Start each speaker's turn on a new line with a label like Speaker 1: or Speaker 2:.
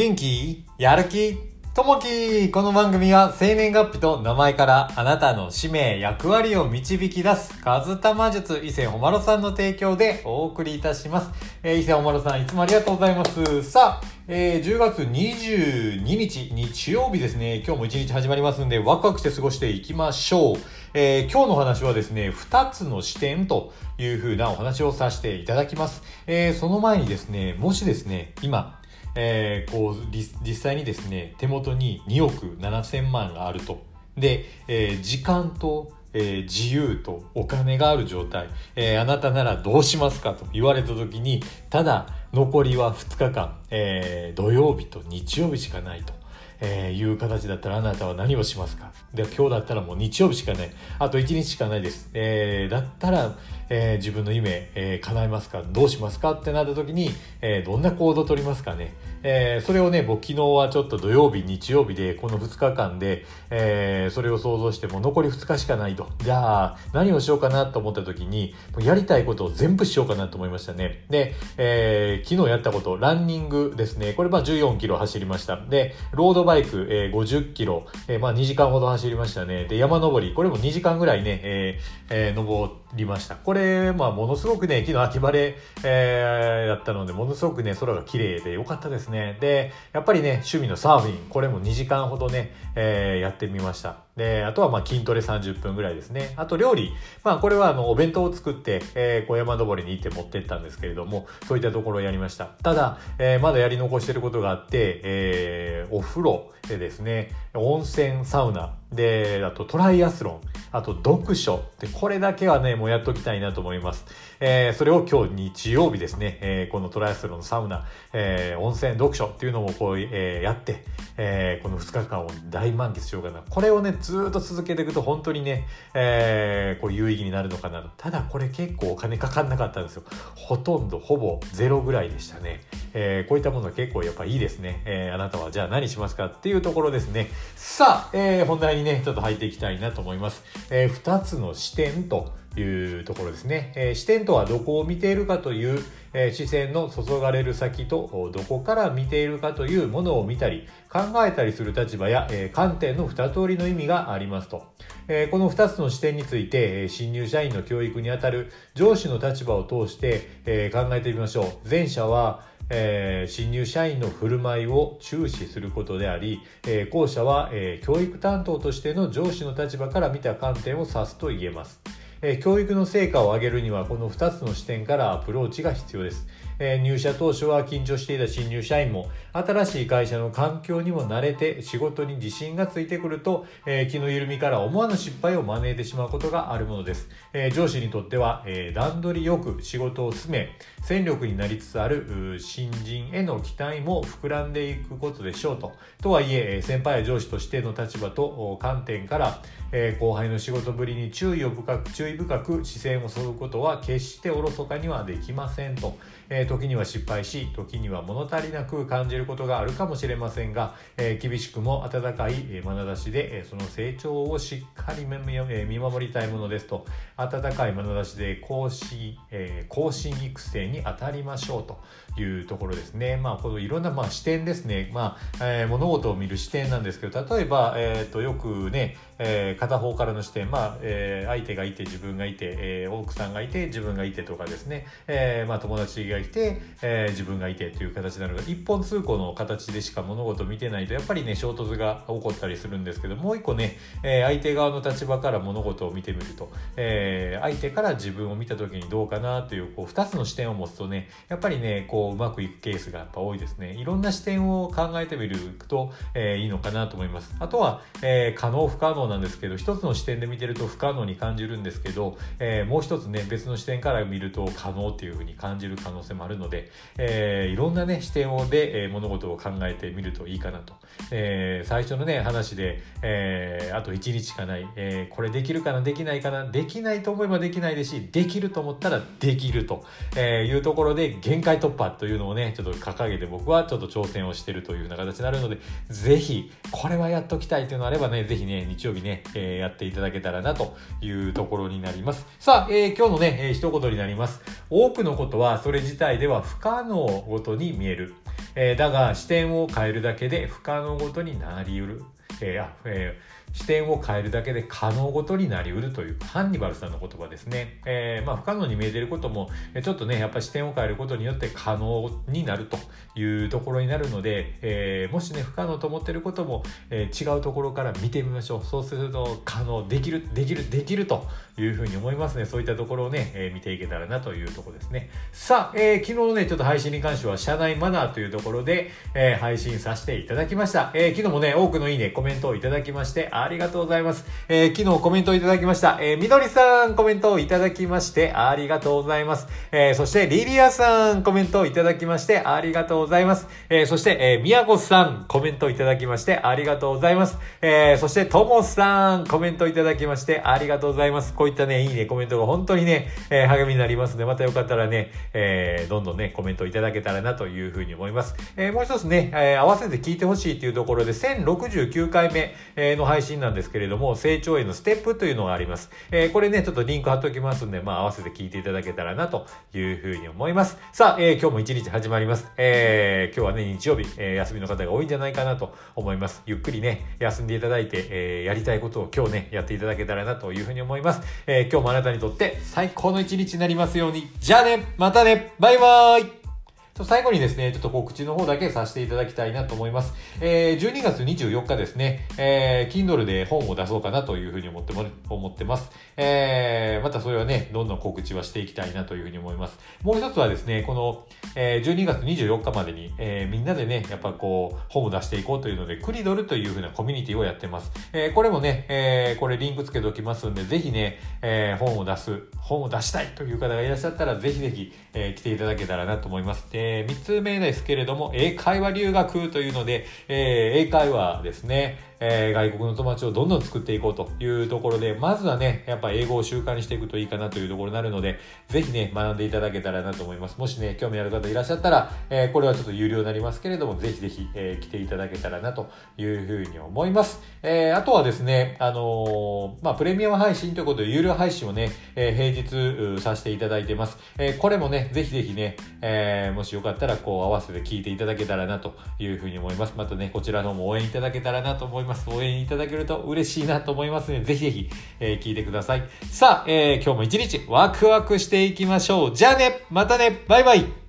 Speaker 1: 元気やる気ともきこの番組は生年月日と名前からあなたの使命、役割を導き出す、カズタマ術伊勢ほまろさんの提供でお送りいたします。えー、伊勢ほまろさんいつもありがとうございます。さあ、えー、10月22日日曜日ですね、今日も一日始まりますんでワクワクして過ごしていきましょう。えー、今日の話はですね、2つの視点という風なお話をさせていただきます。えー、その前にですね、もしですね、今、えー、こう実際にですね手元に2億7000万があるとで、えー、時間とえー、自由とお金がある状態、えー、あなたならどうしますかと言われた時にただ残りは2日間、えー、土曜日と日曜日しかないと。えー、いう形だったらあなたは何をしますか？で今日だったらもう日曜日しかない。あと1日しかないです。えー、だったら、えー、自分の夢、えー、叶えますか？どうしますか？ってなった時に、えー、どんな行動を取りますかね？えー、それをね、僕昨日はちょっと土曜日、日曜日で、この2日間で、えー、それを想像しても残り2日しかないと。じゃあ、何をしようかなと思った時に、やりたいことを全部しようかなと思いましたね。で、えー、昨日やったこと、ランニングですね。これまあ14キロ走りました。で、ロードバイク、えー、50キロ、えー、まあ2時間ほど走りましたね。で、山登り、これも2時間ぐらいね、えー、えー、登りました。これ、まあものすごくね、昨日秋晴れ、えー、だったので、ものすごくね、空が綺麗で良かったですね。で、やっぱりね、趣味のサーフィン、これも2時間ほどね、えー、やってみました。で、あとはまあ筋トレ30分ぐらいですね。あと料理。まあこれはあのお弁当を作って、えー、小山登りに行って持ってったんですけれども、そういったところをやりました。ただ、えー、まだやり残してることがあって、えー、お風呂でですね、温泉、サウナ、で、あとトライアスロン、あと読書。で、これだけはね、もうやっときたいなと思います。えー、それを今日日曜日ですね、えー、このトライアスロンの、サウナ、えー、温泉、読書っていうのもこう、えー、やって、えー、この2日間を大満喫しようかな。これをね、ずっと続けていくと本当にね、えー、こう有意義になるのかなと。ただこれ結構お金かかんなかったんですよ。ほとんど、ほぼゼロぐらいでしたね。えー、こういったものは結構やっぱいいですね。えー、あなたはじゃあ何しますかっていうところですね。さあ、えー、本題にね、ちょっと入っていきたいなと思います。えー、2つの視点というところですね。えー、視点とはどこを見ているかという、えー、視線の注がれる先とどこから見ているかというものを見たり考えたりする立場や、えー、観点の2通りの意味がありますと。えー、この2つの視点について、えー、新入社員の教育にあたる上司の立場を通して、えー、考えてみましょう。前者はえー、新入社員の振る舞いを注視することであり、えー、後者は、えー、教育担当としての上司の立場から見た観点を指すと言えます。え教育の成果を上げるにはこの2つの視点からアプローチが必要です。え入社当初は緊張していた新入社員も新しい会社の環境にも慣れて仕事に自信がついてくると、気の緩みから思わぬ失敗を招いてしまうことがあるものです。上司にとっては、段取りよく仕事を進め戦力になりつつある新人への期待も膨らんでいくことでしょうと。とはいえ先輩や上司としての立場と観点から、後輩の仕事ぶりに注意を深く注意深く視線を注ぐことは決しておろそかにはできませんと。時には失敗し時には物足りなく感じることがあるかもしれませんが、え厳しくも温かい眼差しで、えその成長をしっかり見守りたいものですと温かい眼差しで更新、え更新育成に当たりましょうというところですね。まあ、このいろんな、まあ、視点ですね。まあ、えー、物事を見る視点なんですけど、例えば、えっ、ー、と、よくね、えー、片方からの視点、まあ、えー、相手がいて自分がいて、えー、奥さんがいて自分がいてとかですね、えー、まあ、友達がいて、えー、自分がいてという形なので、一本通行の形でしか物事を見てないと、やっぱりね、衝突が起こったりするんですけど、もう一個ね、えー、相手側の立場から物事を見てみると、えー、相手から自分を見た時にどうかなという、こう、二つの視点を持つとね、やっぱりね、こう、うまくいくケースがやっぱ多いですね。いろんな視点を考えてみると、えー、いいのかなと思います。あとは、えー、可能不可能なんですけど、一つの視点で見てると不可能に感じるんですけど、えー、もう一つね、別の視点から見ると可能っていうふうに感じる可能性もあるので、えー、いろんなね、視点をで、えー、物事を考えてみるといいかなと。えー、最初のね、話で、えー、あと1日しかない、えー、これできるかな、できないかな、できないと思えばできないですし、できると思ったらできると、えいうところで限界突破というのをね、ちょっと掲げて僕はちょっと挑戦をしてるというような形になるので、ぜひ、これはやっときたいというのがあればね、ぜひね、日曜日ね、えー、やっていただけたらなというところになります。さあ、えー、今日のね、えー、一言になります。多くのことはそれ自体では不可能ごとに見える。えー、だが視点を変えるだけで不可能ごとになりうる。えー、えー視点を変えるだけで可能ごとになりうるというハンニバルさんの言葉ですね。えー、まあ不可能に見えていることも、ちょっとね、やっぱ視点を変えることによって可能になるというところになるので、えー、もしね、不可能と思っていることも、え、違うところから見てみましょう。そうすると可能、できる、できる、できるというふうに思いますね。そういったところをね、え、見ていけたらなというところですね。さあ、え、昨日ね、ちょっと配信に関しては、社内マナーというところで、え、配信させていただきました。え、昨日もね、多くのいいね、コメントメントをいただきまして、ありがとうございます。。えー、昨日コメントをいただきました。えー、みどりさんコメントをいただきましてありがとうございます。えー、そしてリリアさんコメントをいただきましてありがとうございます。えー、そして、えー、みやこさんコメントをいただきましてありがとうございます。えー、そしてともさんコメントをいただきましてありがとうございます。こういったね、いいね、コメントが本当にね、えー、励みになりますので、またよかったらね、えー、どんどんね、コメントをいただけたらなというふうに思います。えー、もう一つね、えー、合わせて聞いてほしいというところで、1069回回目の配信なんですけれども、成長へのステテップというのがあります。えー、これね、ちょっとリンク貼っておきますんで、まあ合わせて聞いていただけたらなというふうに思います。さあ、えー、今日も一日始まります。えー、今日はね、日曜日、えー、休みの方が多いんじゃないかなと思います。ゆっくりね、休んでいただいて、えー、やりたいことを今日ね、やっていただけたらなというふうに思います。えー、今日もあなたにとって最高の一日になりますように。じゃあね、またね、バイバーイ最後にですね、ちょっと告知の方だけさせていただきたいなと思います。えー、12月24日ですね、えー、Kindle で本を出そうかなというふうに思っても、思ってます。えー、またそれはね、どんどん告知はしていきたいなというふうに思います。もう一つはですね、この、えー、12月24日までに、えー、みんなでね、やっぱこう、本を出していこうというので、クリドルというふうなコミュニティをやってます。えー、これもね、えー、これリンクつけておきますんで、ぜひね、えー、本を出す、本を出したいという方がいらっしゃったら、ぜひぜひ、えー、来ていただけたらなと思います。えー、3つ目ですけれども、英会話留学というので、えー、英会話ですね、えー、外国の友達をどんどん作っていこうというところで、まずはね、やっぱ英語を習慣にしていくといいかなというところになるので、ぜひね、学んでいただけたらなと思います。もしね、興味ある方いらっしゃったら、えー、これはちょっと有料になりますけれども、ぜひぜひ、えー、来ていただけたらなというふうに思います。えー、あとはですね、あの、まあ、プレミアム配信ということで、有料配信をね、えー、平日させていただいてます。えー、これもね、ぜひぜひね、えー、もしよかったら、こう、合わせて聞いていただけたらなというふうに思います。またね、こちらの方も応援いただけたらなと思いますます。応援いただけると嬉しいなと思いますので、ぜひぜひ、えー、聞いてください。さあ、えー、今日も一日ワクワクしていきましょう。じゃあね、またね、バイバイ